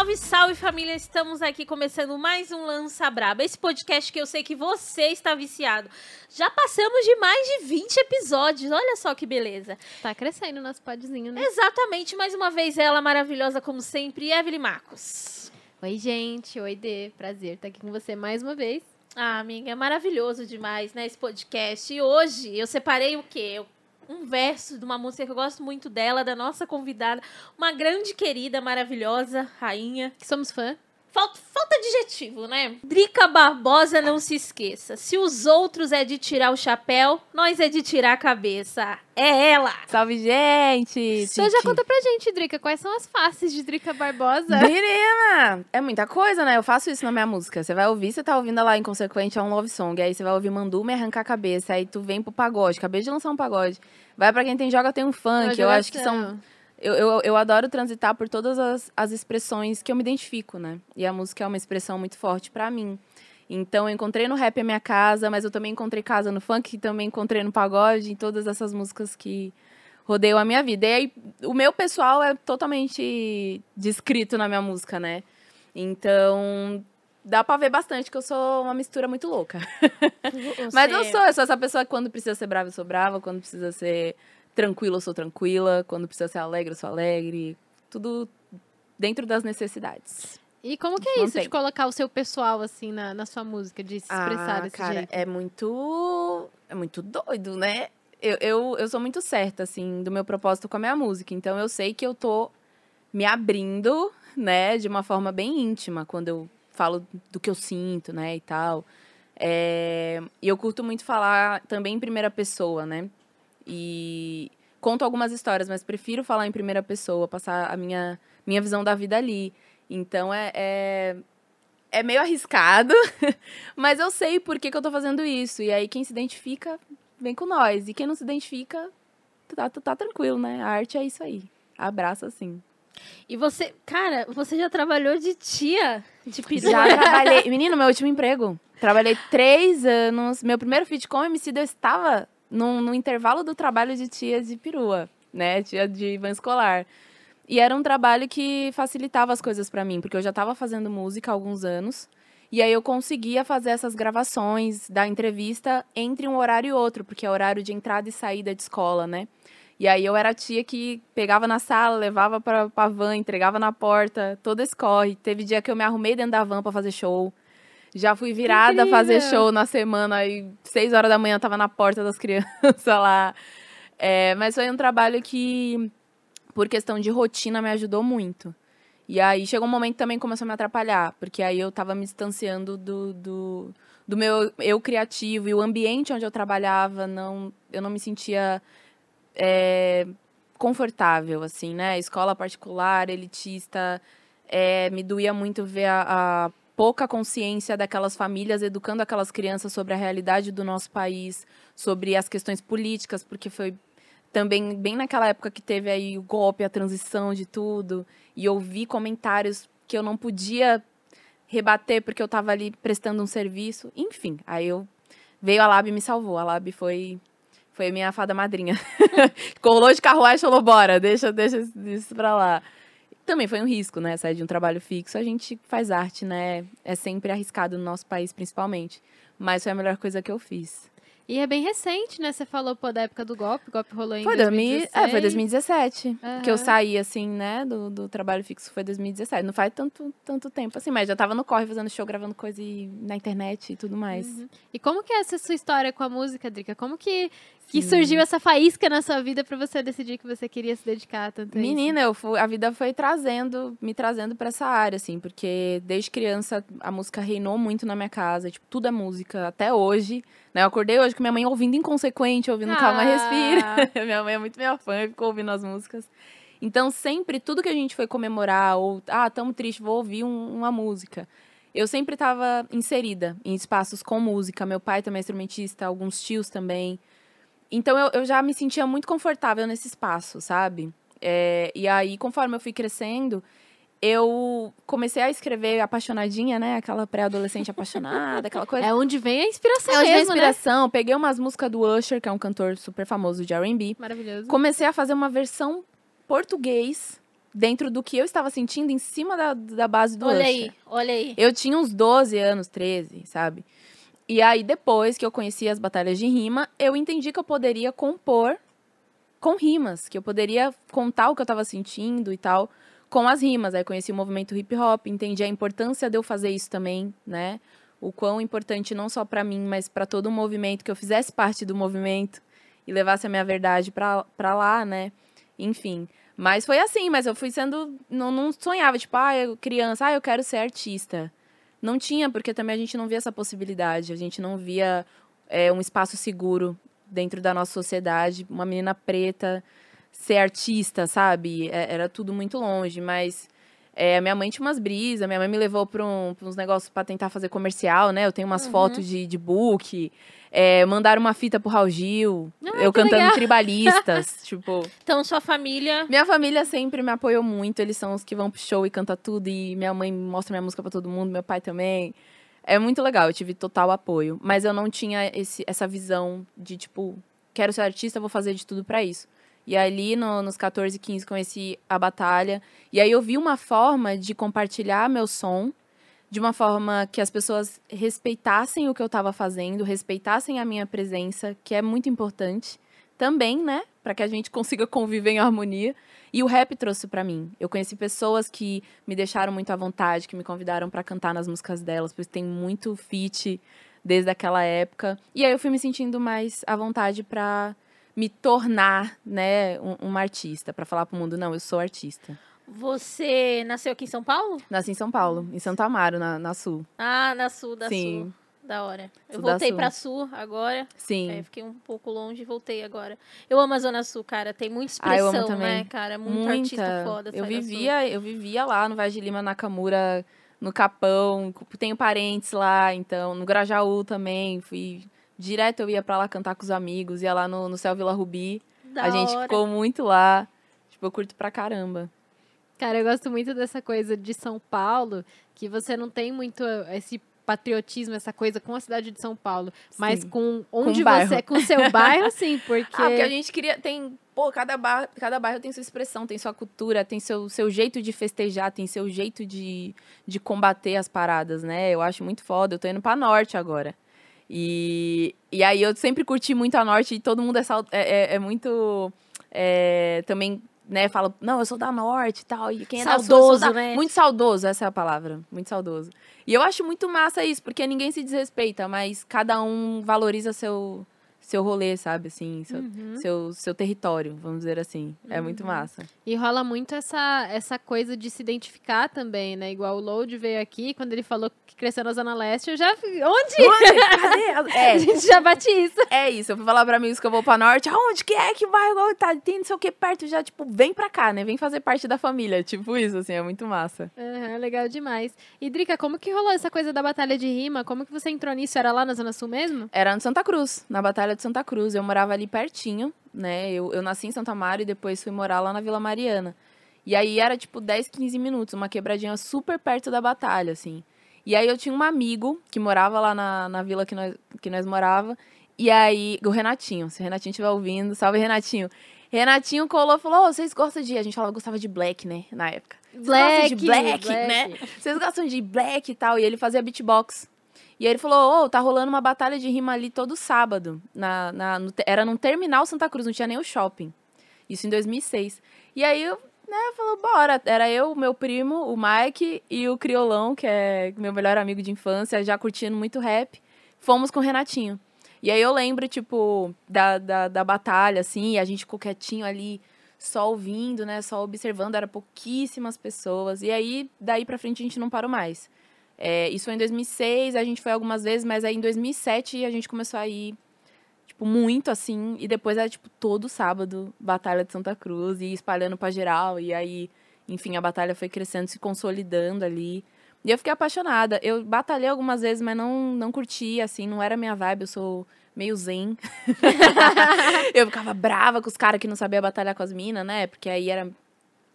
Salve, salve família! Estamos aqui começando mais um Lança Braba. Esse podcast que eu sei que você está viciado. Já passamos de mais de 20 episódios. Olha só que beleza. Tá crescendo nosso podzinho, né? Exatamente, mais uma vez ela maravilhosa como sempre, Evelyn Marcos. Oi, gente. Oi, Dê. Prazer estar aqui com você mais uma vez. Ah, amiga, é maravilhoso demais, né, esse podcast. E hoje eu separei o quê? Um verso de uma música que eu gosto muito dela, da nossa convidada, uma grande querida, maravilhosa, rainha. Que somos fã. Falta, falta adjetivo, né? Drica Barbosa, não se esqueça. Se os outros é de tirar o chapéu, nós é de tirar a cabeça. É ela! Salve, gente! Então já conta pra gente, Drica, quais são as faces de Drica Barbosa? Menina! É muita coisa, né? Eu faço isso na minha música. Você vai ouvir, você tá ouvindo lá Inconsequente, é um love song. Aí você vai ouvir Mandu me arrancar a cabeça. Aí tu vem pro pagode. Acabei de lançar um pagode. Vai pra quem tem joga, tem um funk. Eu acho que são eu, eu, eu adoro transitar por todas as, as expressões que eu me identifico, né? E a música é uma expressão muito forte para mim. Então, eu encontrei no rap a minha casa, mas eu também encontrei casa no funk, também encontrei no pagode, em todas essas músicas que rodeiam a minha vida. E aí, o meu pessoal é totalmente descrito na minha música, né? Então, dá pra ver bastante que eu sou uma mistura muito louca. mas eu sou, eu sou essa pessoa que quando precisa ser brava, eu sou brava, quando precisa ser tranquila, eu sou tranquila. Quando precisa ser alegre, eu sou alegre. Tudo dentro das necessidades. E como que é isso de colocar o seu pessoal assim na, na sua música, de se expressar ah, desse cara, jeito? É muito. É muito doido, né? Eu, eu, eu sou muito certa, assim, do meu propósito com a minha música. Então eu sei que eu tô me abrindo, né, de uma forma bem íntima quando eu falo do que eu sinto, né, e tal. É... E eu curto muito falar também em primeira pessoa, né? E conto algumas histórias, mas prefiro falar em primeira pessoa, passar a minha, minha visão da vida ali. Então é, é, é meio arriscado, mas eu sei por que, que eu tô fazendo isso. E aí quem se identifica, vem com nós. E quem não se identifica, tá, tá, tá tranquilo, né? A arte é isso aí. Abraça assim. E você, cara, você já trabalhou de tia de perua? Já trabalhei. Menino, meu último emprego. Trabalhei três anos. Meu primeiro feat com MC, eu estava no intervalo do trabalho de tia de perua, né? Tia de van escolar. E era um trabalho que facilitava as coisas para mim, porque eu já estava fazendo música há alguns anos. E aí eu conseguia fazer essas gravações da entrevista entre um horário e outro, porque é horário de entrada e saída de escola, né? E aí eu era a tia que pegava na sala, levava para a van, entregava na porta, todo esse corre. Teve dia que eu me arrumei dentro da van para fazer show. Já fui virada a fazer show na semana e seis horas da manhã tava na porta das crianças lá. É, mas foi um trabalho que, por questão de rotina, me ajudou muito. E aí chegou um momento que também começou a me atrapalhar, porque aí eu tava me distanciando do, do, do meu eu criativo e o ambiente onde eu trabalhava, não, eu não me sentia é, confortável, assim, né? Escola particular, elitista, é, me doía muito ver a, a pouca consciência daquelas famílias educando aquelas crianças sobre a realidade do nosso país, sobre as questões políticas, porque foi também bem naquela época que teve aí o golpe, a transição de tudo, e ouvi comentários que eu não podia rebater porque eu estava ali prestando um serviço. Enfim, aí eu veio a Lab e me salvou. A Lab foi foi minha fada madrinha. Colou de carruagem e falou: "Bora, deixa, deixa isso para lá" também foi um risco, né? Sair de um trabalho fixo, a gente faz arte, né? É sempre arriscado no nosso país, principalmente. Mas foi a melhor coisa que eu fiz. E é bem recente, né? Você falou, pô, da época do golpe, o golpe rolou em foi 2016. É, foi 2017 uhum. que eu saí, assim, né, do, do trabalho fixo, foi 2017. Não faz tanto, tanto tempo, assim, mas já tava no corre fazendo show, gravando coisa na internet e tudo mais. Uhum. E como que é essa sua história com a música, Drica? Como que, que surgiu essa faísca na sua vida para você decidir que você queria se dedicar tanto a Menina, eu fui, a vida foi trazendo, me trazendo para essa área, assim, porque desde criança a música reinou muito na minha casa, tipo, tudo é música, até hoje. Né? Eu acordei hoje com minha mãe ouvindo Inconsequente, ouvindo ah. Calma Respira. minha mãe é muito minha fã, ficou ouvindo as músicas. Então, sempre, tudo que a gente foi comemorar, ou, ah, tamo triste, vou ouvir um, uma música. Eu sempre estava inserida em espaços com música. Meu pai também é instrumentista, alguns tios também. Então eu, eu já me sentia muito confortável nesse espaço, sabe? É, e aí, conforme eu fui crescendo, eu comecei a escrever apaixonadinha, né? Aquela pré-adolescente apaixonada, aquela coisa. É onde vem a inspiração É onde mesmo, vem a né? inspiração. Né? Peguei umas músicas do Usher, que é um cantor super famoso de R&B. Maravilhoso. Comecei a fazer uma versão português dentro do que eu estava sentindo em cima da, da base do Olha Usher. aí, olha aí. Eu tinha uns 12 anos, 13, sabe? E aí, depois que eu conheci as batalhas de rima, eu entendi que eu poderia compor com rimas, que eu poderia contar o que eu tava sentindo e tal com as rimas. Aí conheci o movimento hip hop, entendi a importância de eu fazer isso também, né? O quão importante não só pra mim, mas pra todo o movimento, que eu fizesse parte do movimento e levasse a minha verdade pra lá, né? Enfim. Mas foi assim, mas eu fui sendo. Não, não sonhava, tipo, ah, eu, criança, ah, eu quero ser artista. Não tinha, porque também a gente não via essa possibilidade. A gente não via é, um espaço seguro dentro da nossa sociedade. Uma menina preta ser artista, sabe? É, era tudo muito longe, mas é, minha mãe tinha umas brisas, minha mãe me levou para um, uns negócios para tentar fazer comercial, né? Eu tenho umas Uhum. fotos de, de book. É, mandaram uma fita pro Raul Gil, Ah, eu cantando legal. tribalistas, tipo... Então, sua família. Minha família sempre me apoiou muito, eles são os que vão pro show e canta tudo, e minha mãe mostra minha música pra todo mundo, meu pai também. É muito legal, eu tive total apoio. Mas eu não tinha esse, essa visão de, tipo, quero ser artista, vou fazer de tudo pra isso. E ali, no- nos 14, 15, conheci a batalha. E aí eu vi uma forma de compartilhar meu som de uma forma que as pessoas respeitassem o que eu estava fazendo, respeitassem a minha presença, que é muito importante também, né? Para que a gente consiga conviver em harmonia. E o rap trouxe para mim. Eu conheci pessoas que me deixaram muito à vontade, que me convidaram para cantar nas músicas delas, porque tem muito feat desde aquela época. E aí eu fui me sentindo mais à vontade para me tornar, né, um- uma artista, para falar pro mundo, não, eu sou artista. Você nasceu aqui em São Paulo? Nasci em São Paulo, em Santo Amaro, na, na Sul. Ah, na Sul, da Sim. Sul. Da hora. Eu Sul voltei Sul. pra Sul agora. Sim. É, fiquei um pouco longe e voltei agora. Eu amo a Zona Sul, cara. Tem muita Ah, eu amo expressão, também. né, cara? Muito artista foda. Eu vivia, eu vivia lá no Vaz de Lima, Nakamura, no Capão, tenho parentes lá, então, no Grajaú também, fui direto eu ia pra lá cantar com os amigos, ia lá no, no Céu Vila Rubi. Da a gente hora. ficou muito lá. Tipo, eu curto pra caramba. Cara, eu gosto muito dessa coisa de São Paulo, que você não tem muito esse patriotismo, essa coisa com a cidade de São Paulo, mas Sim. com onde bairro. você, com o seu bairro, sim, porque, Ah, porque a gente queria. Tem. Pô, cada, bar, cada bairro tem sua expressão, tem sua cultura, tem seu, seu jeito de festejar, tem seu jeito de, de combater as paradas, né? Eu acho muito foda. Eu tô indo pra norte agora. E, e aí eu sempre curti muito a norte e todo mundo é, sal- é, é- é muito. é, também, né, fala, não, eu sou da norte e tal. E quem é Saudoso, da- né? Muito saudoso, essa é a palavra. Muito saudoso. E eu acho muito massa isso, porque ninguém se desrespeita, mas cada um valoriza seu, seu rolê, sabe? Assim, seu, Uhum. seu, seu território, vamos dizer assim. É muito massa. E rola muito essa, essa coisa de se identificar também, né? Igual o Load veio aqui, quando ele falou que cresceu na Zona Leste, eu já... fi- Onde? Cadê? A É, gente já bate isso. é isso. Eu fui falar pra amigos que eu vou pra norte. Aonde que é que vai? Igual Tá, tem não sei o que perto já. Tipo, vem pra cá, né? Vem fazer parte da família. Tipo isso, assim. É muito massa. Aham, legal demais. E, Drica, como que rolou essa coisa da batalha de rima? Como que você entrou nisso? Era lá na Zona Sul mesmo? Era no Santa Cruz, na Batalha de Santa Cruz. Eu morava ali pertinho, né? Eu, eu nasci em Santa Amaro e depois fui morar lá na Vila Mariana. E aí era tipo 10, 15 minutos, uma quebradinha super perto da batalha, assim. E aí eu tinha um amigo que morava lá na, na vila que nós, que nós morava. E aí, o Renatinho, se o Renatinho estiver ouvindo, salve Renatinho. Renatinho colou e falou: Ô, vocês gostam de. A gente falava, gostava de black, né? Na época. Vocês gostam de black, né? Vocês gostam de black e tal? E ele fazia beatbox. E aí ele falou, ô, tá rolando uma batalha de rima ali todo sábado. Na, na, no era num terminal Santa Cruz, não tinha nem o shopping. Isso em 2006. E aí, eu, né, falou, bora. Era eu, meu primo, o Mike e o Criolão, que é meu melhor amigo de infância, já curtindo muito rap. Fomos com o Renatinho. E aí eu lembro, tipo, da, da, da batalha, assim, a gente ficou quietinho ali, só ouvindo, né, só observando, era pouquíssimas pessoas. E aí, daí pra frente, a gente não parou mais. É, isso foi em 2006, a gente foi algumas vezes, mas aí em 2007 a gente começou a ir, tipo, muito assim. E depois era, tipo, todo sábado, Batalha de Santa Cruz, e espalhando pra geral. E aí, enfim, a batalha foi crescendo, se consolidando ali. E eu fiquei apaixonada. Eu batalhei algumas vezes, mas não, não curti, assim, não era minha vibe. Eu sou meio zen. eu ficava brava com os caras que não sabiam batalhar com as minas, né? Porque aí era.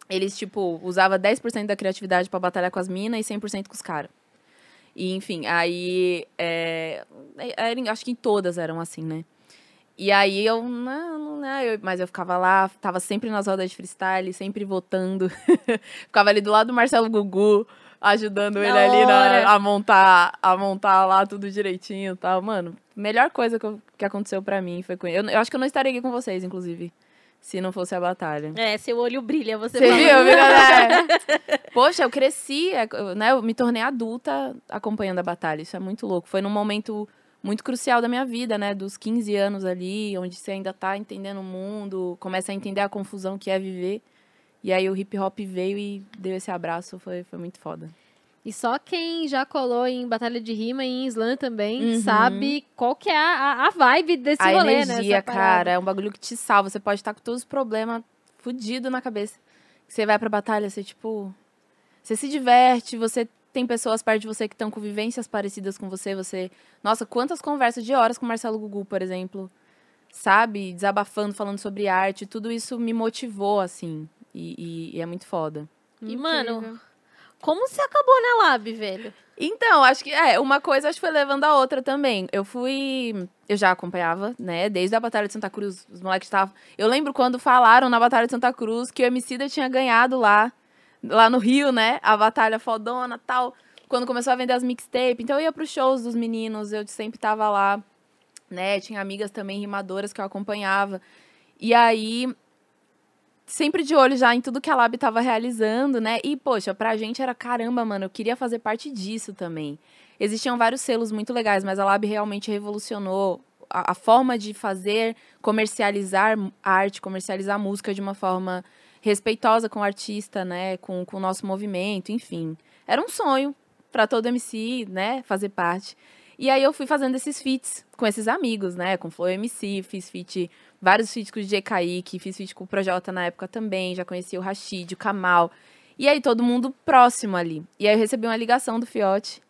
Eles, tipo, usava 10% da criatividade pra batalhar com as minas e 100% com os caras. E, enfim, aí. é, era- acho que em todas eram assim, né? E aí eu não, não? Eu- mas eu ficava lá, tava sempre nas rodas de freestyle, sempre votando. ficava ali do lado do Marcelo Gugu, ajudando Da ele ali na- a montar, a montar lá tudo direitinho e tal. Mano, melhor coisa que, eu- que aconteceu pra mim foi com ele. Eu, eu acho que eu não estaria aqui com vocês, inclusive, se não fosse a batalha. É, seu olho brilha, você, Você viu, viu, galera? Poxa, eu cresci, é, eu, né? Eu me tornei adulta acompanhando a batalha. Isso é muito louco. Foi num momento muito crucial da minha vida, né? Dos 15 anos ali, onde você ainda tá entendendo o mundo, começa a entender a confusão que é viver. E aí o hip hop veio e deu esse abraço, foi, foi muito foda. E só quem já colou em Batalha de Rima e em Slam também Uhum. sabe qual que é a, a- a vibe desse a rolê, né? energia, essa parada. cara, é um bagulho que te salva. Você pode estar com todos os problemas fudido na cabeça. Você vai pra batalha, você, tipo. Você se diverte, você tem pessoas perto de você que estão com vivências parecidas com você. Você. Nossa, quantas conversas de horas com o Marcelo Gugu, por exemplo. Sabe? Desabafando, falando sobre arte. Tudo isso me motivou, assim. E, e- e é muito foda. E, mano, Incrível. Como você acabou na Lab, velho? Então, acho que é, uma coisa acho que foi levando a outra também. Eu fui. Eu já acompanhava, né? Desde a Batalha de Santa Cruz, os moleques estavam. Eu lembro quando falaram na Batalha de Santa Cruz que o Emicida tinha ganhado lá, lá no Rio, né? A batalha fodona tal. Quando começou a vender as mixtapes. Então eu ia pros shows dos meninos, eu sempre tava lá, né? Tinha amigas também rimadoras que eu acompanhava. E aí, sempre de olho já em tudo que a Lab tava realizando, né? E, poxa, pra gente era caramba, mano, eu queria fazer parte disso também. Existiam vários selos muito legais, mas a Lab realmente revolucionou a, a forma de fazer, comercializar arte, comercializar música de uma forma respeitosa com o artista, né? Com, com o nosso movimento, enfim. Era um sonho pra todo MC, né? Fazer parte. E aí eu fui fazendo esses feats com esses amigos, né? Com Flow MC, fiz feat, vários feats com o DJ Kaique, fiz feat com o Projota na época também, já conheci o Rashid, o Kamal. E aí todo mundo próximo ali. E aí eu recebi uma ligação do Fiote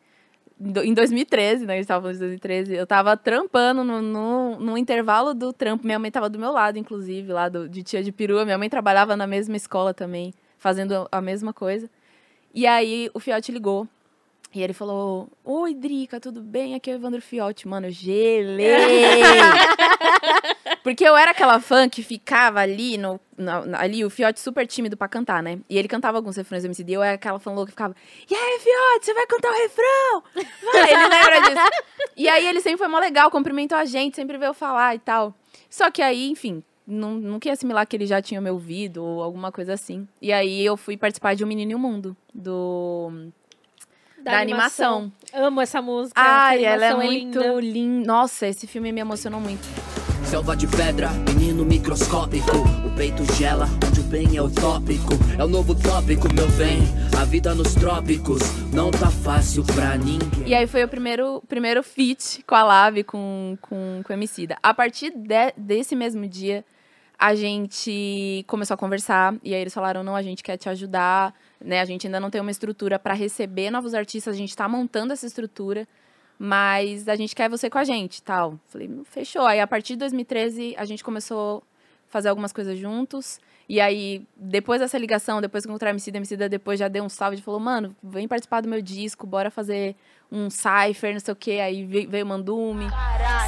em do- em 2013, né? A gente falando de 2013. Eu tava trampando no, no, no intervalo do trampo. Minha mãe tava do meu lado, inclusive, lá do, de tia de perua. Minha mãe trabalhava na mesma escola também, fazendo a mesma coisa. E aí o Fiote ligou. E ele falou: Oi, Drica, tudo bem? Aqui é o Evandro Fiote. Mano, eu gelei. Porque eu era aquela fã que ficava ali, no, na- ali o Fiote super tímido pra cantar, né? E ele cantava alguns refrões do MCD. Eu era aquela fã louca que ficava: E aí, Fiote, você vai cantar o refrão? Vai, ele lembra disso. E aí ele sempre foi mó legal, cumprimentou a gente, sempre veio falar e tal. Só que aí, enfim, não, não queria assimilar que ele já tinha me ouvido ou alguma coisa assim. E aí eu fui participar de Um Menino e o Mundo, do da, animação. Amo essa música. Ai, essa ela é animação muito linda. linda. Nossa, esse filme me emocionou muito. Selva de pedra, menino microscópico. O peito gela, onde o bem é o tópico. É o novo tópico, meu bem. A vida nos trópicos não tá fácil pra ninguém. E aí foi o primeiro, primeiro feat com a Lave, com, com, com o Emicida. A partir de- desse mesmo dia, a gente começou a conversar. E aí eles falaram, não, a gente quer te ajudar. Né? A gente ainda não tem uma estrutura para receber novos artistas. A gente tá montando essa estrutura. Mas a gente quer você com a gente, tal. Falei, "Hum, fechou. Aí a partir de 2013, a gente começou a fazer algumas coisas juntos. E aí, depois dessa ligação, depois que encontrei a Emicida, a Emicida depois já deu um salve e falou, mano, vem participar do meu disco, bora fazer um cypher, não sei o quê. Aí veio, Mandume.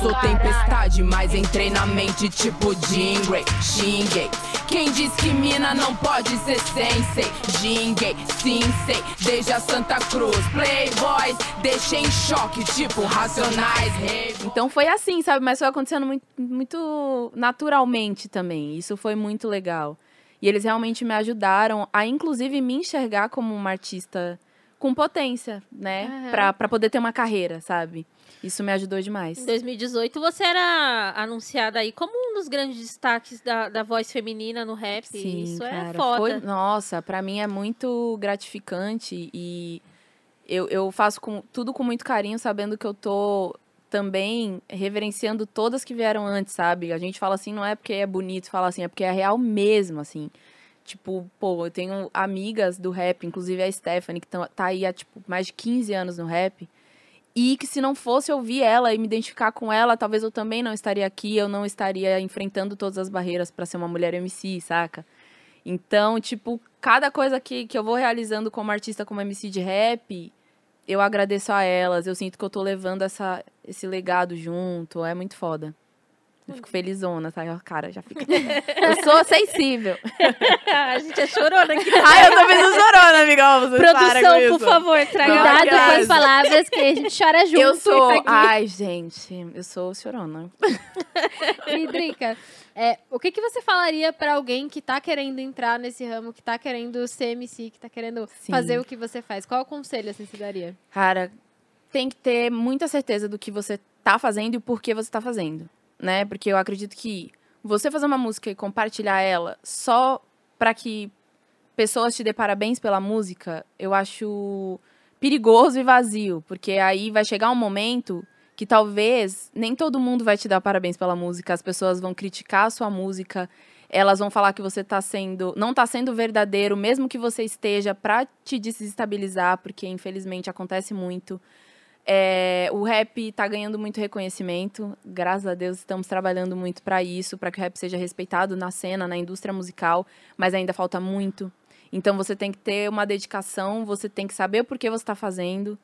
Sou tempestade, mas entrei na mente tipo Jingrey, xinguei. Quem diz que mina não pode ser sensei? Jinguei, sim sei, desde a Santa Cruz. Playboys, deixei em choque, tipo Racionais. Então foi assim, sabe? Mas foi acontecendo muito, muito naturalmente também. Isso foi muito legal. E eles realmente me ajudaram a, inclusive, me enxergar como uma artista com potência, né? Aham. Pra, pra poder ter uma carreira, sabe? Isso me ajudou demais. Em 2018, você era anunciada aí como um dos grandes destaques da, da voz feminina no rap. Sim, Isso é cara, foda. foi- nossa, pra mim é muito gratificante e eu, eu faço com, tudo com muito carinho, sabendo que eu tô também reverenciando todas que vieram antes, sabe? A gente fala assim, não é porque é bonito falar assim, é porque é real mesmo, assim. Tipo, pô, eu tenho amigas do rap, inclusive a Stephanie, que tá, aí há, tipo, mais de 15 anos no rap. E que se não fosse ouvir ela e me identificar com ela, talvez eu também não estaria aqui, eu não estaria enfrentando todas as barreiras pra ser uma mulher MC, saca? Então, tipo, cada coisa que, que eu vou realizando como artista, como MC de rap, eu agradeço a elas. Eu sinto que eu tô levando essa, esse legado junto. É muito foda. Eu fico felizona, sabe? Cara já fica. eu sou sensível. a gente é chorona aqui. Ai, eu também sou chorona, amigão. Para Produção, por favor, traga Cuidado com as palavras que a gente chora junto. Eu sou. aqui. Ai, gente, eu sou chorona. E, Drica, é, o que, que você falaria pra alguém que tá querendo entrar nesse ramo, que tá querendo ser MC, que tá querendo Sim. fazer o que você faz? Qual conselho assim, você daria? Cara, tem que ter muita certeza do que você tá fazendo e por que você tá fazendo, né? Porque eu acredito que você fazer uma música e compartilhar ela só pra que pessoas te dê parabéns pela música, eu acho perigoso e vazio, porque aí vai chegar um momento que talvez nem todo mundo vai te dar parabéns pela música, as pessoas vão criticar a sua música, elas vão falar que você tá sendo, não tá sendo verdadeiro, mesmo que você esteja pra te desestabilizar, porque infelizmente acontece muito. É, o rap tá ganhando muito reconhecimento, graças a Deus estamos trabalhando muito pra isso, pra que o rap seja respeitado na cena, na indústria musical, mas ainda falta muito. Então você tem que ter uma dedicação, você tem que saber o porquê você tá fazendo,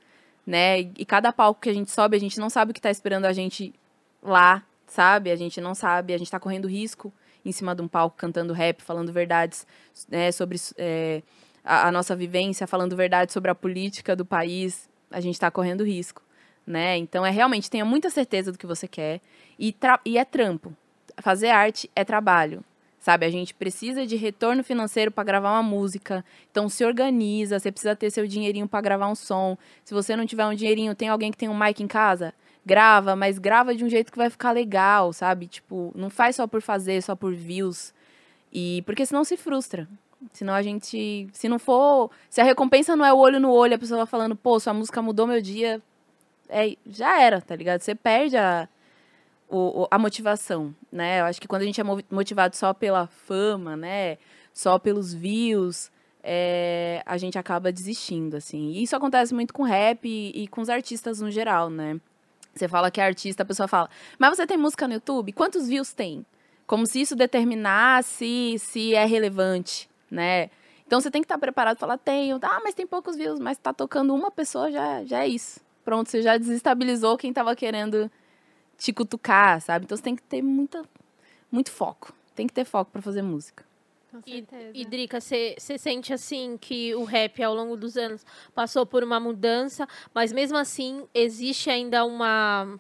né? E cada palco que a gente sobe, a gente não sabe o que tá esperando a gente lá, sabe? A gente não sabe, a gente tá correndo risco em cima de um palco cantando rap, falando verdades né, sobre é, a, a nossa vivência, falando verdades sobre a política do país. A gente tá correndo risco, né? Então é realmente tenha muita certeza do que você quer e, e é trampo. Fazer arte é trabalho. Sabe, a gente precisa de retorno financeiro para gravar uma música. Então se organiza, você precisa ter seu dinheirinho para gravar um som. Se você não tiver um dinheirinho, tem alguém que tem um mic em casa? Grava, mas grava de um jeito que vai ficar legal, sabe? Tipo, não faz só por fazer, só por views. E porque senão se frustra. Senão a gente, se não for, se a recompensa não é o olho no olho, a pessoa falando, pô, sua música mudou meu dia, é, já era, tá ligado? Você perde a, o- a motivação, né? Eu acho que quando a gente é motivado só pela fama, né? Só pelos views, é, a gente acaba desistindo, assim. E isso acontece muito com rap e, e com os artistas no geral, né? Você fala que é artista, a pessoa fala, mas você tem música no YouTube? Quantos views tem? Como se isso determinasse se é relevante, né? Então você tem que estar preparado e falar, tenho, ah, mas tem poucos views, mas tá tocando uma pessoa, já, já é isso. Pronto, você já desestabilizou quem tava querendo te cutucar, sabe? Então você tem que ter muita, muito foco. Tem que ter foco pra fazer música. Com E, certeza. e Drica, você sente assim que o rap ao longo dos anos passou por uma mudança, mas mesmo assim existe ainda uma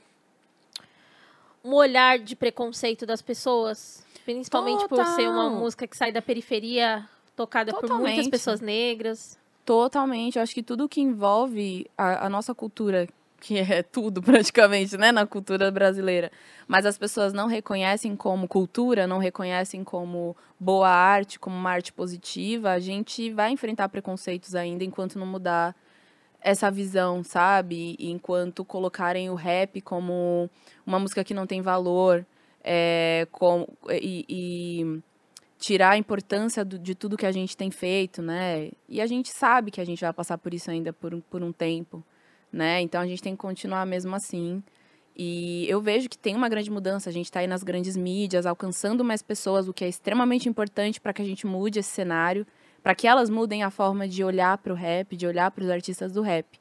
um olhar de preconceito das pessoas, principalmente por ser uma Total. música que sai da periferia, tocada por muitas Totalmente. pessoas negras. Totalmente. Eu acho que tudo que envolve a, a nossa cultura, que é tudo praticamente, né, na cultura brasileira, mas as pessoas não reconhecem como cultura, não reconhecem como boa arte, como uma arte positiva, a gente vai enfrentar preconceitos ainda enquanto não mudar essa visão, sabe? Enquanto colocarem o rap como uma música que não tem valor, é, com, e- e tirar a importância do- de tudo que a gente tem feito, né? E a gente sabe que a gente vai passar por isso ainda por, por um tempo, né? Então a gente tem que continuar mesmo assim. E eu vejo que tem uma grande mudança. A gente está aí nas grandes mídias, alcançando mais pessoas, o que é extremamente importante para que a gente mude esse cenário, para que elas mudem a forma de olhar para o rap, de olhar para os artistas do rap.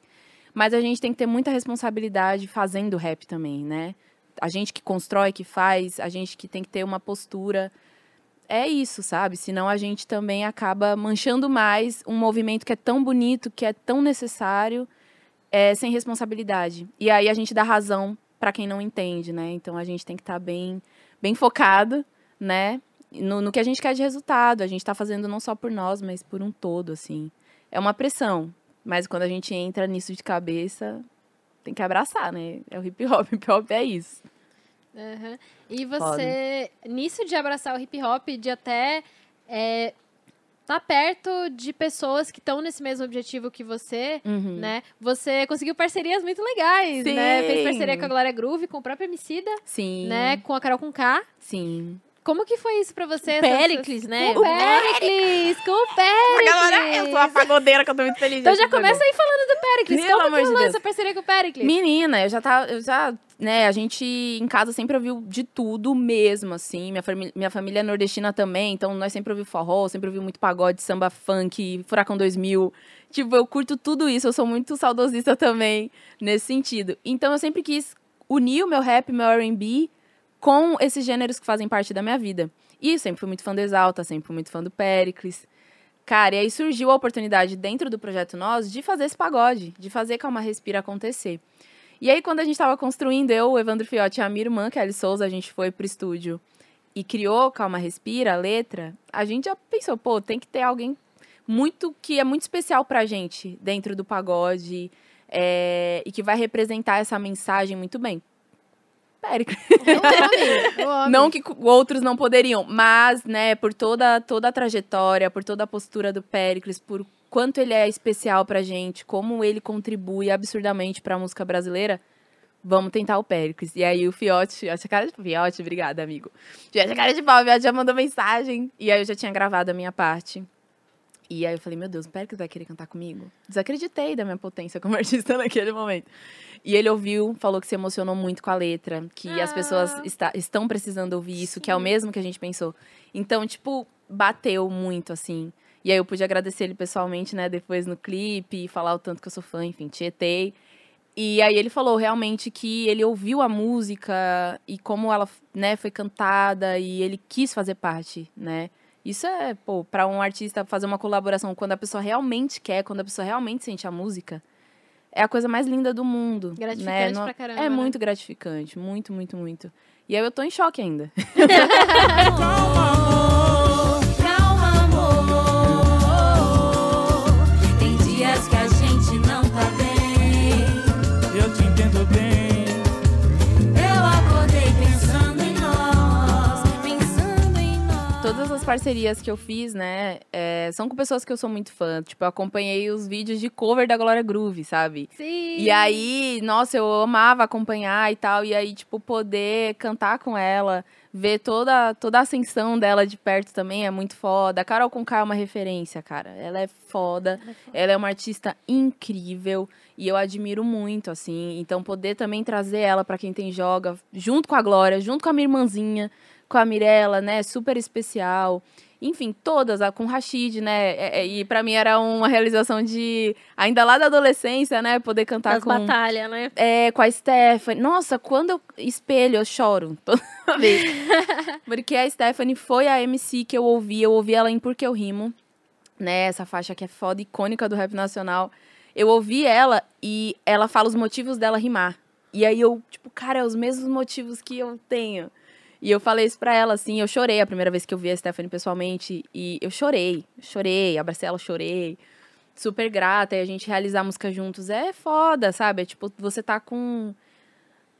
Mas a gente tem que ter muita responsabilidade fazendo rap também, né? A gente que constrói, que faz, a gente que tem que ter uma postura é isso, sabe? Senão a gente também acaba manchando mais um movimento que é tão bonito, que é tão necessário, é, sem responsabilidade. E aí a gente dá razão para quem não entende, né? Então a gente tem que estar bem, bem focado, né? No, no que a gente quer de resultado. A gente está fazendo não só por nós, mas por um todo, assim. É uma pressão. Mas quando a gente entra nisso de cabeça, tem que abraçar, né? É o hip hop. Hip hop é isso. Aham. E você, nisso de abraçar o hip hop, de até é, tá perto de pessoas que estão nesse mesmo objetivo que você, Uhum. né? Você conseguiu parcerias muito legais, né? Fez Sim. parceria com a Glória Groove, com o próprio Emicida, Sim. né? Com a Carol com K. Sim. Como que foi isso pra você? Péricles, né? Com o Péricles! Com o Péricles! eu sou a pagodeira que eu tô muito feliz. Então já começa aí falando do Péricles. Pelo Como que amor de rolou Deus. essa parceria com o Péricles? Menina, eu já tava. Eu já, né, a gente em casa sempre ouviu de tudo mesmo, assim. Minha, família minha família é nordestina também, então nós sempre ouvimos forró, sempre ouvimos muito pagode, samba funk, Furacão 2000. Tipo, eu curto tudo isso, eu sou muito saudosista também nesse sentido. Então eu sempre quis unir o meu rap, meu R&B com esses gêneros que fazem parte da minha vida. E sempre fui muito fã do Exalta, sempre fui muito fã do Pericles. Cara, e aí surgiu a oportunidade dentro do projeto Nós de fazer esse pagode, de fazer Calma Respira acontecer. E aí, quando a gente estava construindo, eu, o Evandro Fiotti e a minha irmã, Kelly Souza, a gente foi pro estúdio e criou Calma Respira, a letra, a gente já pensou, pô, tem que ter alguém muito que é muito especial pra gente dentro do pagode é, e que vai representar essa mensagem muito bem. Péricles. O homem. Não que outros não poderiam, mas, né, por toda, toda a trajetória, por toda a postura do Péricles, por quanto ele é especial pra gente, como ele contribui absurdamente pra música brasileira, vamos tentar o Péricles. E aí o Fiote, essa cara de Fiote, obrigada, amigo. Essa cara de pau, o Fiote já mandou mensagem. E aí eu já tinha gravado a minha parte. E aí eu falei, meu Deus, o Péricles vai querer cantar comigo? Desacreditei da minha potência como artista naquele momento. E ele ouviu, falou que se emocionou muito com a letra, que as pessoas Ah. está- estão precisando ouvir isso, que é o mesmo que a gente pensou. Então, tipo, bateu muito, assim. E aí eu pude agradecer ele pessoalmente, né, depois no clipe, falar o tanto que eu sou fã, enfim, tietei. E aí ele falou realmente que ele ouviu a música e como ela, né, foi cantada e ele quis fazer parte, né? Isso é, pô, pra um artista fazer uma colaboração quando a pessoa realmente quer, quando a pessoa realmente sente a música, é a coisa mais linda do mundo. Gratificante né? Não- pra caramba, É né? muito gratificante, muito, muito, muito. E aí eu tô em choque ainda. Calma, parcerias que eu fiz, né, é, são com pessoas que eu sou muito fã. Tipo, eu acompanhei os vídeos de cover da Glória Groove, sabe? Sim. E aí, nossa, eu amava acompanhar e tal. E aí, tipo, poder cantar com ela, ver toda, toda a ascensão dela de perto também é muito foda. A Carol Conká é uma referência, cara. Ela é foda. Ela é uma artista incrível. E eu admiro muito, assim. Então, poder também trazer ela pra quem tem joga, junto com a Glória, junto com a minha irmãzinha, com a Mirella, né? Super especial. Enfim, todas, a- com o Rashid, né? É- é- e pra mim era uma realização de. Ainda lá da adolescência, né? Poder cantar Das com. batalhas, né? É, com a Stephanie. Nossa, quando eu espelho, eu choro toda vez. Porque a Stephanie foi a MC que eu ouvi. Eu ouvi ela em Porque Eu Rimo, né? Essa faixa que é foda, icônica do rap nacional. Eu ouvi ela e ela fala os motivos dela rimar. E aí eu, tipo, cara, é os mesmos motivos que eu tenho. E eu falei isso pra ela, assim, eu chorei a primeira vez que eu vi a Stephanie pessoalmente. E eu chorei, chorei, abracei ela, chorei. Super grata, e a gente realizar a música juntos é foda, sabe? É tipo, você tá com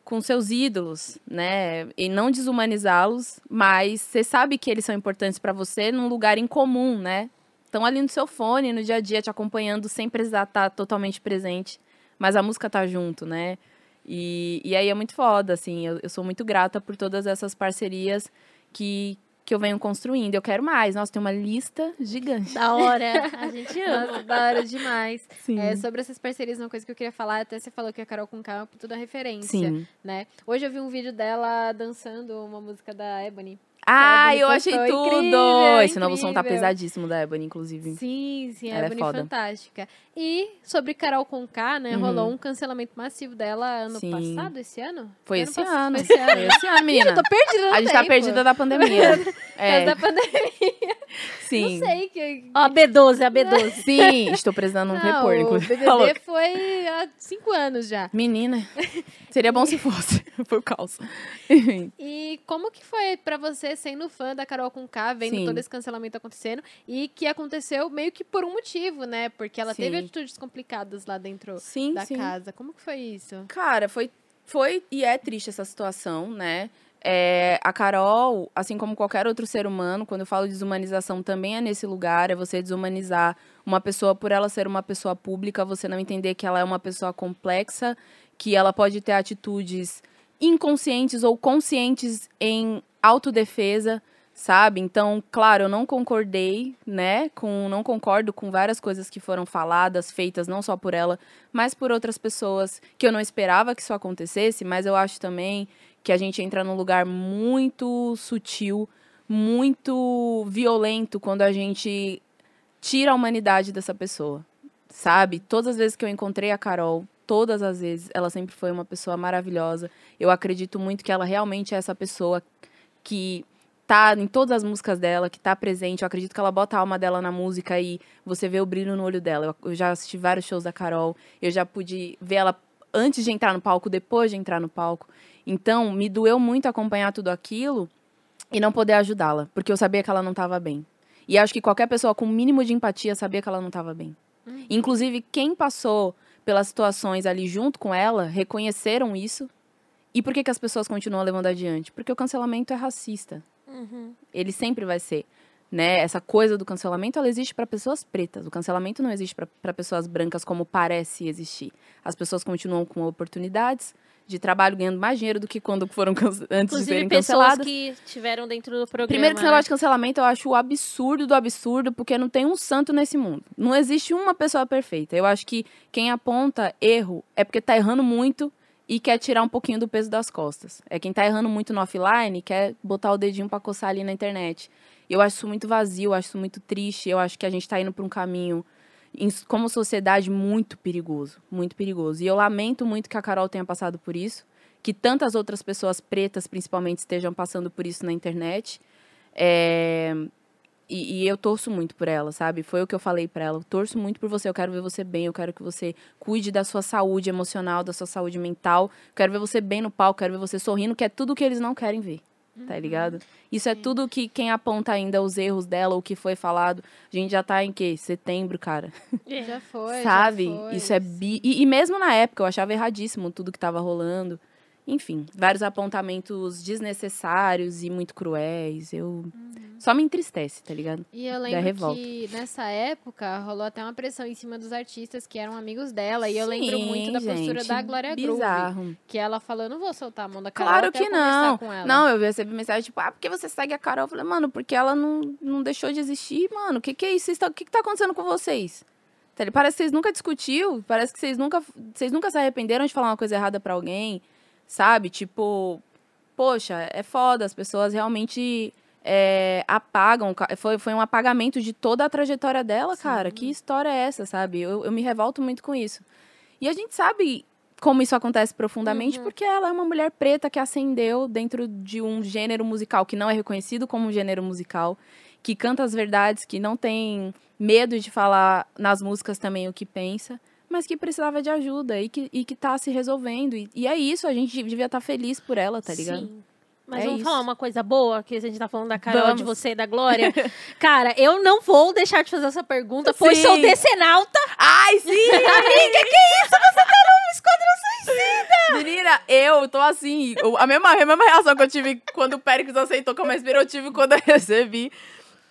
com seus ídolos, né? E não desumanizá-los, mas você sabe que eles são importantes pra você num lugar em comum, né? Estão ali no seu fone, no dia a dia, te acompanhando, sem precisar estar totalmente presente. Mas a música tá junto, né? E, e aí é muito foda, assim. Eu, eu sou muito grata por todas essas parcerias que, que eu venho construindo. Eu quero mais. Nossa, tem uma lista gigante. Da hora. A gente ama. Nossa, da hora demais. Sim. É, sobre essas parcerias, uma coisa que eu queria falar, até você falou que a Carol com é tudo referência, Sim. né? Hoje eu vi um vídeo dela dançando uma música da Ebony. Ah, eu achei tudo! Incrível, Esse novo som tá incrível. pesadíssimo da Ebony, inclusive. Sim, sim, a Ela é Ebony foda. fantástica. E sobre Carol Conká, né? Uhum. Rolou um cancelamento massivo dela ano Sim. passado, esse ano? Foi esse ano. Foi esse ano. Foi esse ano, menina. Eu tô perdida A gente tá tempo. perdida da pandemia. É, da pandemia. sim. Não sei que... Ó, a B12, a B12. Sim, estou precisando um Não, repor, o inclusive. BBB Falou. foi há cinco anos já. Menina, seria bom se fosse, por causa. E como que foi pra você, sendo fã da Carol Conká, vendo Sim. todo esse cancelamento acontecendo, e que aconteceu meio que por um motivo, né? Porque ela teve Sim. atitudes complicadas lá dentro Sim, da sim. casa. Como que foi isso? Cara, foi, foi e é triste essa situação, né? É, a Carol, assim como qualquer outro ser humano, quando eu falo de desumanização, também é nesse lugar, é você desumanizar uma pessoa por ela ser uma pessoa pública, você não entender que ela é uma pessoa complexa, que ela pode ter atitudes inconscientes ou conscientes em autodefesa, sabe? Então, claro, eu não concordei, né? Com, não concordo com várias coisas que foram faladas, feitas não só por ela, mas por outras pessoas que eu não esperava que isso acontecesse, mas eu acho também que a gente entra num lugar muito sutil, muito violento quando a gente tira a humanidade dessa pessoa. Sabe? Todas as vezes que eu encontrei a Carol, todas as vezes. Ela sempre foi uma pessoa maravilhosa. Eu acredito muito que ela realmente é essa pessoa que tá em todas as músicas dela, que tá presente. Eu acredito que ela bota a alma dela na música e você vê o brilho no olho dela. Eu, já assisti vários shows da Carol, eu já pude ver ela antes de entrar no palco, depois de entrar no palco. Então, me doeu muito acompanhar tudo aquilo e não poder ajudá-la, porque eu sabia que ela não estava bem. E acho que qualquer pessoa com o mínimo de empatia sabia que ela não estava bem. Inclusive, quem passou pelas situações ali junto com ela reconheceram isso. E por que, que as pessoas continuam levando adiante? Porque o cancelamento é racista. Ele sempre vai ser. Né? Essa coisa do cancelamento, ela existe para pessoas pretas. O cancelamento não existe para pessoas brancas como parece existir. As pessoas continuam com oportunidades de trabalho ganhando mais dinheiro do que quando foram antes de Inclusive, serem pessoas canceladas. que estiveram dentro do programa. Primeiro que esse né? negócio de cancelamento eu acho o absurdo do absurdo, porque não tem um santo nesse mundo. Não existe uma pessoa perfeita. Eu acho que quem aponta erro é porque tá errando muito e quer tirar um pouquinho do peso das costas. É quem tá errando muito no offline e quer botar o dedinho pra coçar ali na internet. Eu acho isso muito vazio, eu acho isso muito triste. Eu acho que a gente tá indo pra um caminho, como sociedade, muito perigoso. Muito perigoso. E eu lamento muito que a Carol tenha passado por isso. Que tantas outras pessoas pretas, principalmente, estejam passando por isso na internet. É, E, e eu torço muito por ela, sabe? Foi o que eu falei pra ela. Eu torço muito por você. Eu quero ver você bem. Eu quero que você cuide da sua saúde emocional, da sua saúde mental. Eu quero ver você bem no palco. Quero ver você sorrindo, que é tudo que eles não querem ver. Tá ligado? Isso é tudo que quem aponta ainda os erros dela, o que foi falado. A gente já tá em quê? Setembro, cara. Já foi, Sabe? já foi. Isso é bi... e, e mesmo na época eu achava erradíssimo tudo que tava rolando. Enfim, vários apontamentos desnecessários e muito cruéis. Eu só me entristece, tá ligado? E eu da lembro revolta. que nessa época rolou até uma pressão em cima dos artistas que eram amigos dela. e eu lembro muito da postura gente, da Glória Groove. Que ela falou, eu não vou soltar a mão da Carol Claro que não. Não, eu recebi mensagem tipo, ah, porque você segue a Carol? Eu falei, mano, porque ela não, não deixou de existir, mano. O que, que é isso? O que, que tá acontecendo com vocês? Tá? Parece que vocês nunca discutiu, parece que vocês nunca, vocês nunca se arrependeram de falar uma coisa errada pra alguém, sabe? Tipo, poxa, é foda, as pessoas realmente é, apagam. Foi, foi um apagamento de toda a trajetória dela, cara. Que história é essa, sabe? Eu, eu me revolto muito com isso. E a gente sabe como isso acontece profundamente, porque ela é uma mulher preta que ascendeu dentro de um gênero musical que não é reconhecido como um gênero musical, que canta as verdades, que não tem medo de falar nas músicas também o que pensa, mas que precisava de ajuda e que, e que tá se resolvendo. E, e é isso, a gente devia estar feliz por ela, tá ligado? Sim. Mas É vamos isso. falar uma coisa boa, que a gente tá falando da Carol, Vamos. de você e da Glória. Cara, eu não vou deixar de fazer essa pergunta, pois Sim. sou decenalta. Ai, sim! Amiga, que isso? Você tá num esquadrão suicida! Menina, eu tô assim. A mesma, a mesma reação que eu tive quando o Péricles aceitou como Espera, eu tive quando eu recebi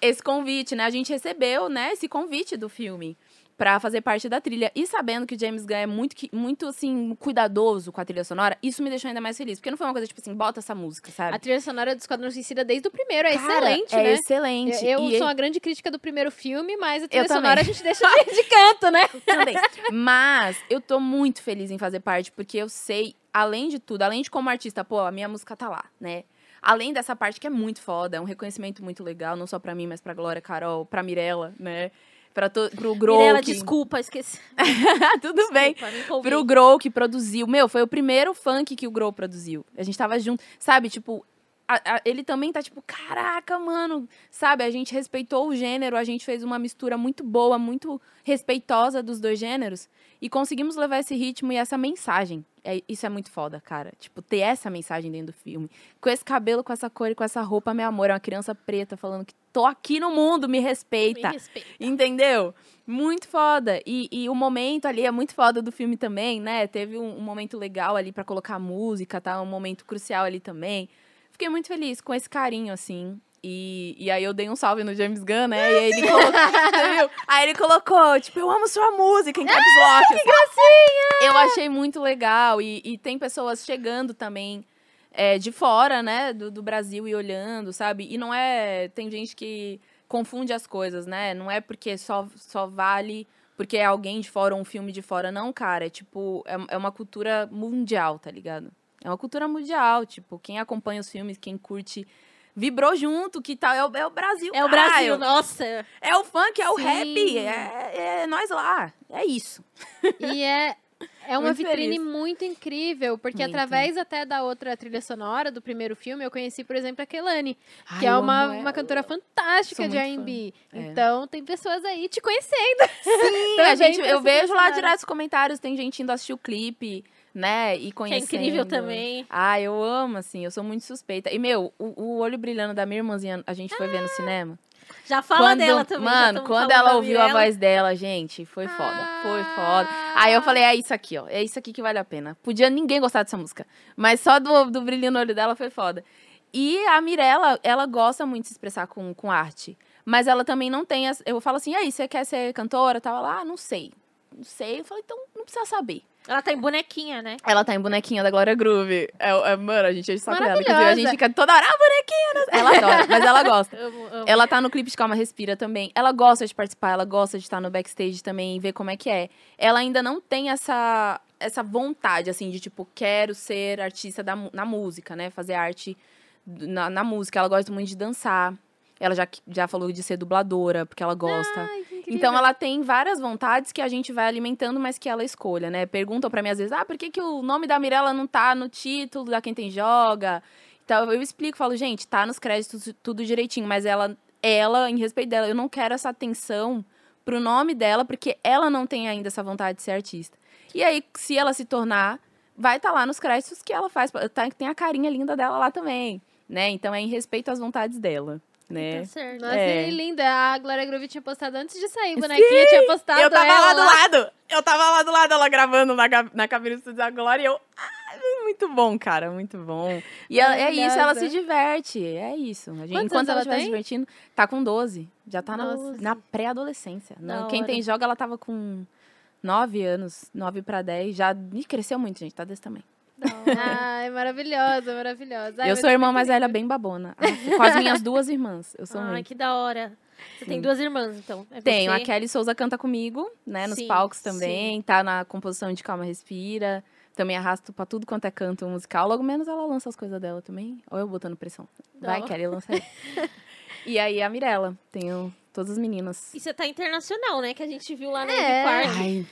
esse convite, né? A gente recebeu, né, esse convite do filme pra fazer parte da trilha. E sabendo que James Gunn é muito, muito assim, cuidadoso com a trilha sonora, isso me deixou ainda mais feliz. Porque não foi uma coisa tipo assim, bota essa música, sabe? A trilha sonora do Esquadrão Suicida desde o primeiro é Cara, excelente, é né? excelente. Eu, eu sou uma grande crítica do primeiro filme, mas a Eu trilha também. sonora a gente deixa de, canto, né? também. Mas eu tô muito feliz em fazer parte, porque eu sei, além de tudo, além de como artista, pô, a minha música tá lá, né? Além dessa parte que é muito foda, é um reconhecimento muito legal, não só pra mim, mas pra Glória, Carol, pra Mirella, né? To, pro Grow. Mirella, que- desculpa, esqueci. Tudo bem. Desculpa, empolguei. Pro Grow que produziu. Meu, foi o primeiro funk que o Grow produziu. A gente tava junto. Sabe, tipo, a- a- ele também tá tipo, caraca, mano. Sabe, a gente respeitou o gênero, a gente fez uma mistura muito boa, muito respeitosa dos dois gêneros. E conseguimos levar esse ritmo e essa mensagem. É, isso é muito foda, cara. Tipo, ter essa mensagem dentro do filme. Com esse cabelo, com essa cor e com essa roupa, meu amor. É uma criança preta falando que tô aqui no mundo, me Me respeita. respeita. Entendeu? Muito foda. E, e o momento ali é muito foda do filme também, né? Teve um, um momento legal ali pra colocar música, tá? Um momento crucial ali também. Fiquei muito feliz com esse carinho, assim. E, e aí eu dei um salve no James Gunn, né? E aí ele colocou. viu? Aí ele colocou, tipo, eu amo sua música em caps lock. Que gracinha! Eu achei muito legal. E, e tem pessoas chegando também é, de fora, né, do, do Brasil e olhando, sabe? E não é. Tem gente que confunde as coisas, né? Não é porque só, só vale porque é alguém de fora ou um filme de fora, não, cara. É tipo, é, é uma cultura mundial, tá ligado? É uma cultura mundial. Tipo, quem acompanha os filmes, quem curte. Vibrou junto, que tal? É o, é o Brasil. É o. Brasil, nossa. É o funk, é o Sim. rap. É, é nós lá. É isso. E é É uma Muito vitrine feliz. muito incrível, porque Muito. através até da outra trilha sonora do primeiro filme, eu conheci, por exemplo, a Kelani, que Ai, é eu uma, uma cantora fantástica Sou de. R&B. É. Então, tem pessoas aí te conhecendo. Sim, a gente, eu essa vejo lá direto os comentários, tem gente indo assistir o clipe, né? E Que é conhecendo. incrível também. Ah, eu amo, assim, eu sou muito suspeita. E, meu, o, o olho brilhando da minha irmãzinha, a gente foi ver no cinema. Já fala Quando- dela também. Mano, quando ela ouviu a voz dela, gente, foi foda. Foi foda. Aí eu falei, é isso aqui, ó. É isso aqui que vale a pena. Podia ninguém gostar dessa música. Mas só do, do brilho no olho dela foi foda. E a Mirella, ela gosta muito de se expressar com, com arte. Mas ela também não tem. As, eu falo assim, e aí, você quer ser cantora? Tava lá, ah, não sei. Não sei. Eu falei, então não precisa saber. Ela tá em bonequinha, né? Ela tá em bonequinha da Glória Groove. É, é, mano, a gente é de. Inclusive, a gente fica toda hora, ah, bonequinha. né? Ela adora, mas ela gosta. Amo, amo. Ela tá no clipe de Calma Respira também. Ela gosta de participar, ela gosta de estar no backstage também e ver como é que é. Ela ainda não tem essa, essa vontade, assim, de tipo, quero ser artista da, na música, né? Fazer arte na, na música. Ela gosta muito de dançar. Ela já, já falou de ser dubladora, porque ela gosta. Ai. Então ela tem várias vontades que a gente vai alimentando, mas que ela escolha, né? Perguntam pra mim às vezes, ah, por que, que o nome da Mirella não tá no título da Quem Tem Joga? Então eu explico, falo, gente, tá nos créditos tudo direitinho, mas ela, ela, em respeito dela, eu não quero essa atenção pro nome dela, porque ela não tem ainda essa vontade de ser artista. E aí, se ela se tornar, vai estar lá nos créditos que ela faz. Tá- Tem a carinha linda dela lá também, né? Então é em respeito às vontades dela, né? Tá certo. Nossa, É. linda. A Glória Groove tinha postado antes de sair. O bonequinho tinha postado Eu tava ela lá do lado. Eu tava lá do lado, ela gravando na, na cabine do estúdio da Glória e eu. Muito bom, cara, muito bom. E ela- é isso, ela se diverte. É isso. A gente, Quantos enquanto ela estiver se tem? divertindo, tá com 12. Já tá na, Nossa. na pré-adolescência. Da Não, Quem hora. tem joga, ela tava com 9 anos, 9 pra 10. Já Ih, cresceu muito, gente. Tá desse também. Ai, maravilhosa, maravilhosa. Ai, eu sou é irmã mais velha, bem babona. Ah, Com as minhas duas irmãs. Eu sou Ai, muito. que da hora. Você tem Sim. duas irmãs, então. É Tenho, você. a Kelly Souza canta comigo, né, nos Sim, palcos também, tá na composição de Calma Respira. Também arrasto pra tudo quanto é canto musical. Logo menos ela lança as coisas dela também. Ou eu botando pressão. Vai, Não. Kelly, lança aí. e aí a Mirella, tenho todas as meninas. E você tá internacional, né? Que a gente viu lá na É. Park. Ai,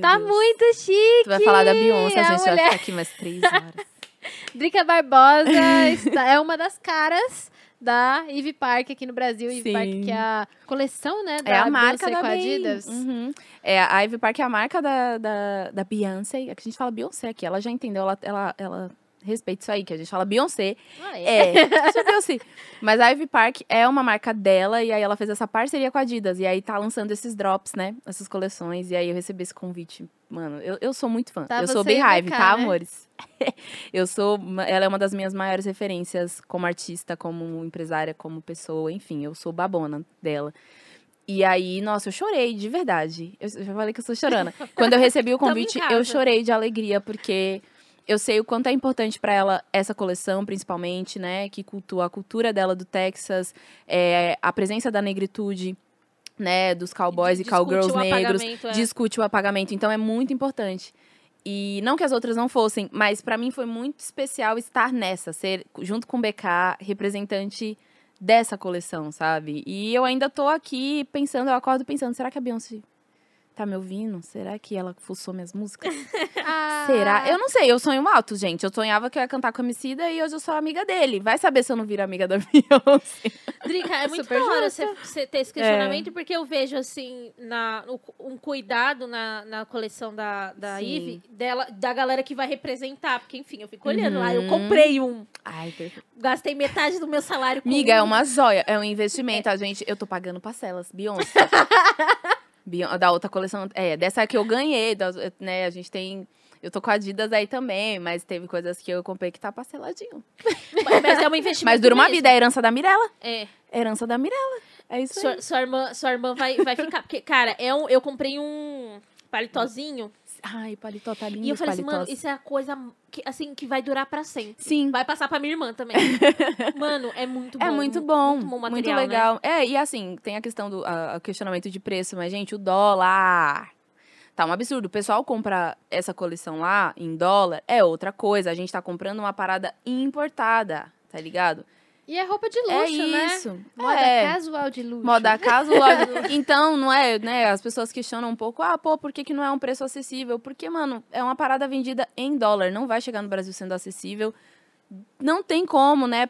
Tá Deus. muito chique. Tu vai falar da Beyoncé, a a gente vai mulher. ficar aqui mais três horas. Drica Barbosa está- é uma das caras da Ivy Park aqui no Brasil. Sim. Park, que é a coleção, né? Da É a marca Beyoncé da com a. Adidas. Uhum. É, a Ivy Park é a marca da, da, da Beyoncé. É que a gente fala Beyoncé aqui. Ela já entendeu, ela, ela, ela respeita isso aí, que a gente fala Beyoncé. Ah, é. É, só Beyoncé. Mas a Ivy Park é uma marca dela, e aí ela fez essa parceria com a Adidas. E aí tá lançando esses drops, né? Essas coleções. E aí eu recebi esse convite. Mano, eu, eu sou muito fã. Tá eu sou Beehive, tá, né? amores? eu sou. Ela é uma das minhas maiores referências como artista, como empresária, como pessoa, enfim, eu sou babona dela. E aí, nossa, eu chorei, de verdade. Eu já falei que eu sou chorando. Quando eu recebi o convite, eu chorei de alegria, porque eu sei o quanto é importante pra ela essa coleção, principalmente, né? Que cultua a cultura dela do Texas, é, a presença da negritude, né? Dos cowboys e Discute cowgirls negros é. discute o apagamento. Então é muito importante. E não que as outras não fossem, mas pra mim foi muito especial estar nessa, ser junto com o BK, representante dessa coleção, sabe? E eu ainda tô aqui pensando, eu acordo pensando, será que a Beyoncé tá me ouvindo? Será que ela fuçou minhas músicas? Ah, Será? Eu não sei, eu sonho alto, gente. Eu sonhava que eu ia cantar com a Emicida e hoje eu sou amiga dele. Vai saber se eu não viro amiga da Beyoncé. Drica, é muito da hora você, você ter esse questionamento, É. porque eu vejo, assim, na, um cuidado na, na coleção da, da dela, da galera que vai representar. Porque, enfim, eu fico olhando lá. Eu Uhum. comprei um, Ai, perfeito. gastei metade do meu salário com Miga, é um. uma joia, é um investimento. A gente, eu tô pagando parcelas. Beyoncé. Da outra coleção, é, dessa que eu ganhei, das- né, a gente tem... Eu tô com a Adidas aí também, mas teve coisas que eu comprei que tá parceladinho. Mas é um investimento Mas dura uma mesmo. vida, é a herança da Mirella. É. É herança da Mirella. É isso aí. Sua, sua irmã, sua irmã vai, vai ficar. Porque, cara, é um, eu comprei um paletózinho. Ai, paletó, tá lindo E eu falei assim, mano, isso é a coisa que, assim, que vai durar pra sempre. Sim. Vai passar pra minha irmã também. mano, é muito bom. É muito bom, Muito bom muito material, né? legal. É, e assim, tem a questão do a- o questionamento de preço, mas, gente, o dólar tá um absurdo. O pessoal compra essa coleção lá em dólar, é outra coisa. A gente tá comprando uma parada importada, tá ligado? E é roupa de luxo, é né? isso. Moda é. casual de luxo. Moda casual. então, não é, né? As pessoas questionam um pouco, ah, pô, por que, que não é um preço acessível? Porque, mano, é uma parada vendida em dólar, não vai chegar no Brasil sendo acessível. Não tem como, né?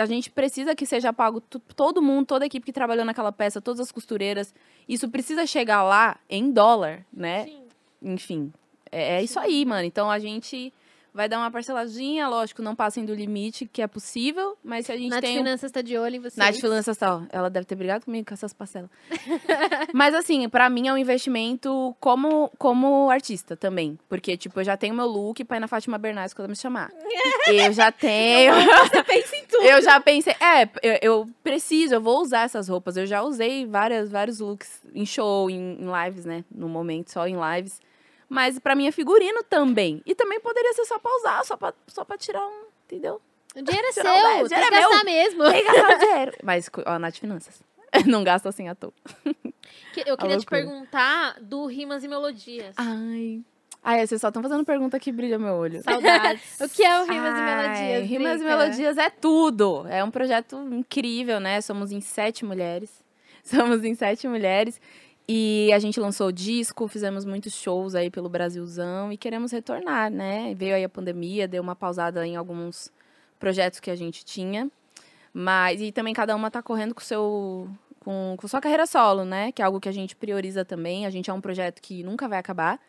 A gente precisa que seja pago todo mundo, toda a equipe que trabalhou naquela peça, todas as costureiras. Isso precisa chegar lá em dólar, né? Sim. Enfim, é, é isso aí, mano. Então a gente vai dar uma parceladinha, lógico, não passem do limite que é possível, mas se a gente Nath tem um Finanças tá de olho em vocês. Nath Finanças tal. Ela deve ter brigado comigo com essas parcelas. Mas assim, pra mim é um investimento como, como artista também. Porque, tipo, eu já tenho meu look pra ir na Fátima Bernardes quando me chamar. Eu já tenho. Você pensa em tudo. Eu já pensei, é, eu, eu preciso, eu vou usar essas roupas. Eu já usei várias, vários looks em show, em, em lives, né? No momento, só em lives. Mas pra mim é figurino também. E também poderia ser só pra usar, só pra, só pra tirar um, entendeu? O dinheiro é seu, Não, é, o tem que dinheiro é meu. gastar mesmo. Tem que gastar o dinheiro. Mas, ó, Nath Finanças. Não gasta assim à toa. Eu queria te perguntar do Rimas e Melodias. Ai. Ai, vocês só estão fazendo pergunta que brilha meu olho. Saudades. O que é o Rimas e Ai, Melodias? Rimas e? Melodias é tudo. É um projeto incrível, né? Somos em sete mulheres. Somos em sete mulheres. E a gente lançou o disco, fizemos muitos shows aí pelo Brasilzão e queremos retornar, né? Veio aí a pandemia, deu uma pausada em alguns projetos que a gente tinha. Mas, e também cada uma tá correndo com seu com, com sua carreira solo, né? Que é algo que a gente prioriza também. A gente é um projeto que nunca vai acabar,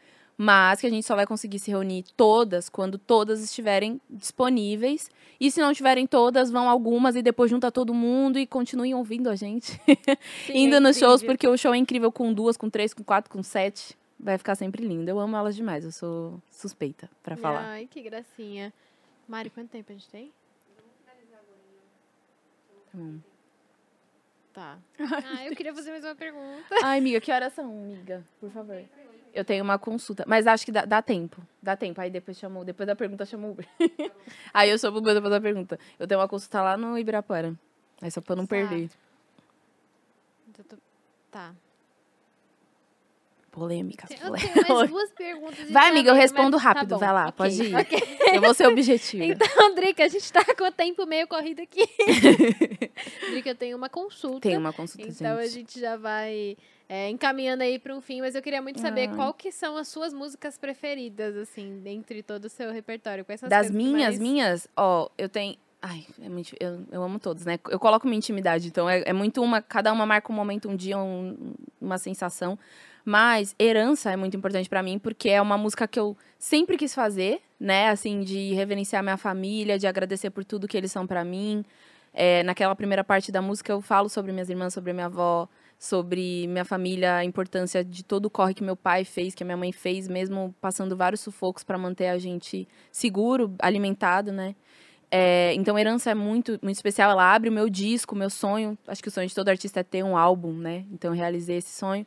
mas que a gente só vai conseguir se reunir todas quando todas estiverem disponíveis. E se não tiverem todas, vão algumas e depois junta todo mundo e continuem ouvindo a gente. Sim, Indo é nos shows, porque o show é incrível com duas, com três, com quatro, com sete. Vai ficar sempre lindo. Eu amo elas demais, eu sou suspeita pra falar. Ai, que gracinha. Mari, quanto tempo a gente tem? Hum. Tá. Ah, eu queria fazer mais uma pergunta. Ai, amiga, que horas são, amiga? Por favor. Eu tenho uma consulta, mas acho que dá, dá tempo. Dá tempo. Aí depois chamou, depois da pergunta chamou o Uber. Aí eu sou o Uber depois da pergunta. Eu tenho uma consulta lá no Ibirapuera. Aí só pra não Certo. perder. Tô- Tá. Polêmicas. Eu tenho mais duas perguntas. Vai, amiga, eu respondo mas tá rápido. bom. Vai lá, Ok, pode ir. ok. Eu vou ser objetiva. Então, Drica, a gente tá com o tempo meio corrido aqui. Drica, eu tenho uma consulta. Tem uma consulta, Então a gente. gente já vai é, encaminhando aí para um fim, mas eu queria muito saber Ai. qual que são as suas músicas preferidas, assim, dentre todo o seu repertório. Quais são as Das minhas, mais- minhas, ó, eu tenho. Ai, é muito, eu, eu amo todos, né? Eu coloco minha intimidade, então é, é muito uma. Cada uma marca um momento, um dia, um- uma sensação. Mas Herança é muito importante pra mim, porque é uma música que eu sempre quis fazer, né? Assim, de reverenciar minha família, de agradecer por tudo que eles são pra mim. É, naquela primeira parte da música eu falo sobre minhas irmãs, sobre minha avó, sobre minha família, a importância de todo o corre que meu pai fez, que a minha mãe fez, mesmo passando vários sufocos pra manter a gente seguro, alimentado, né? É, então, Herança é muito, muito especial. Ela abre o meu disco, o meu sonho. Acho que o sonho de todo artista é ter um álbum, né? Então, eu realizei esse sonho.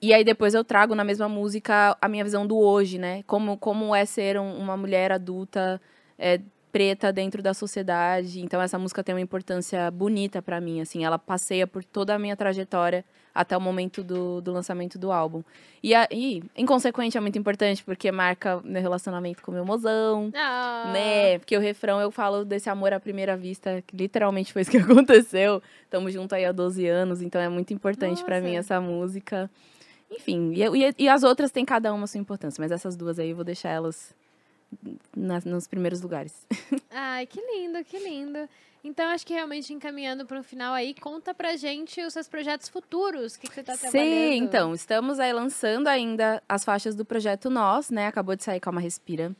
E aí, depois eu trago na mesma música a minha visão do hoje, né? Como, como é ser um- uma mulher adulta, é, preta dentro da sociedade. Então, essa música tem uma importância bonita pra mim, assim. Ela passeia por toda a minha trajetória até o momento do, do lançamento do álbum. E, a, e, inconsequente, é muito importante, porque marca meu relacionamento com meu mozão Ah, né? Porque o refrão eu falo desse amor à primeira vista, que literalmente foi isso que aconteceu. Tamo junto aí há 12 anos, então é muito importante pra Nossa. mim essa música. Enfim, e, e- e as outras têm cada uma sua importância, mas essas duas aí eu vou deixar elas nas- nos primeiros lugares. Ai, que lindo, que lindo. Então, acho que realmente encaminhando para o final aí, conta pra gente os seus projetos futuros, o que, que você tá trabalhando. Sim, então, estamos aí lançando ainda as faixas do projeto Nós, né? Acabou de sair Calma Respira.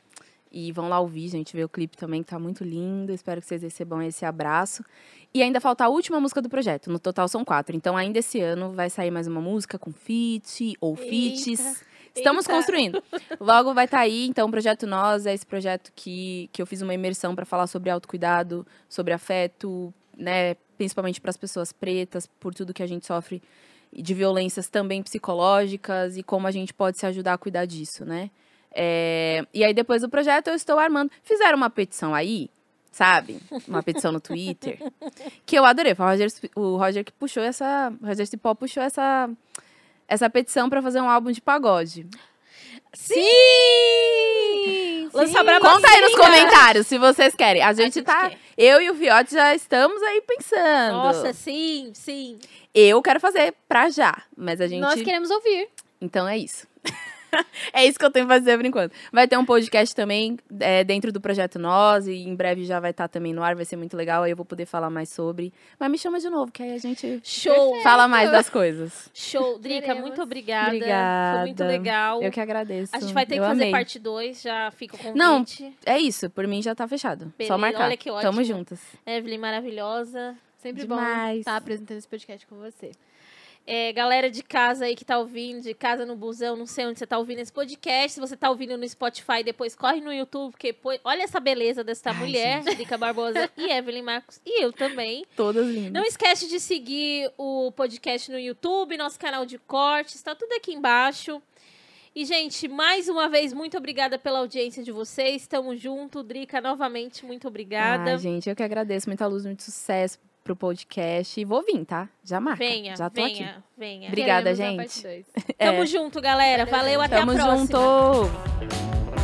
E vão lá ouvir, gente, ver o clipe também, que tá muito lindo. Espero que vocês recebam esse abraço. E ainda falta a última música do projeto. No total são quatro. Então, ainda esse ano vai sair mais uma música com feat ou feats. Estamos eita. construindo. Logo vai estar aí, então, o Projeto Nós é esse projeto que, que eu fiz uma imersão para falar sobre autocuidado, sobre afeto, né? Principalmente para as pessoas pretas, por tudo que a gente sofre de violências também psicológicas e como a gente pode se ajudar a cuidar disso, né? É, e aí, depois do projeto, eu estou armando. Fizeram uma petição aí, sabe? Uma petição no Twitter. que eu adorei. Foi o Roger, o Roger que puxou essa. O Roger Cipó puxou essa, essa petição para fazer um álbum de pagode. Sim! Lança braba Conta aí nos sim, comentários se vocês querem. A gente, gente tá. quer. Eu e o Fiote já estamos aí pensando. Nossa, sim, sim. Eu quero fazer pra já. Mas a gente. Nós queremos ouvir. Então é isso. é isso que eu tenho que fazer por enquanto. Vai ter um podcast também é, dentro do Projeto Nós, e em breve já vai estar também no ar, vai ser muito legal, aí eu vou poder falar mais sobre. Mas me chama de novo, que aí a gente Show! fala mais das coisas. Show. Drica, Queremos. muito obrigada. Obrigada. Foi muito legal. Eu que agradeço. A gente vai ter Eu que fazer amei. parte 2, já fica o convite. Não, É isso, por mim já tá fechado. Beleza, Só marcar. olha que ótimo. Tamo juntas. Evelyn maravilhosa. Sempre Demais. bom estar apresentando esse podcast com você. É, galera de casa aí que tá ouvindo, de casa no busão, não sei onde você tá ouvindo esse podcast. Se você tá ouvindo no Spotify, depois corre no YouTube, porque pô, olha essa beleza dessa Ai, mulher, Drica Barbosa e Evelyn Marcos, e eu também. Todas lindas. Não esquece de seguir o podcast no YouTube, nosso canal de cortes, tá tudo aqui embaixo. E, gente, mais uma vez, muito obrigada pela audiência de vocês. Tamo junto. Drica, novamente, muito obrigada. Ai, gente, eu que agradeço. Muita luz, muito sucesso pro podcast. E vou vir, tá? Já marca. venha, Já tô aqui. venha, venha. Obrigada, Queremos gente. É. Tamo junto, galera. Valeu, até Tamo a próxima. junto!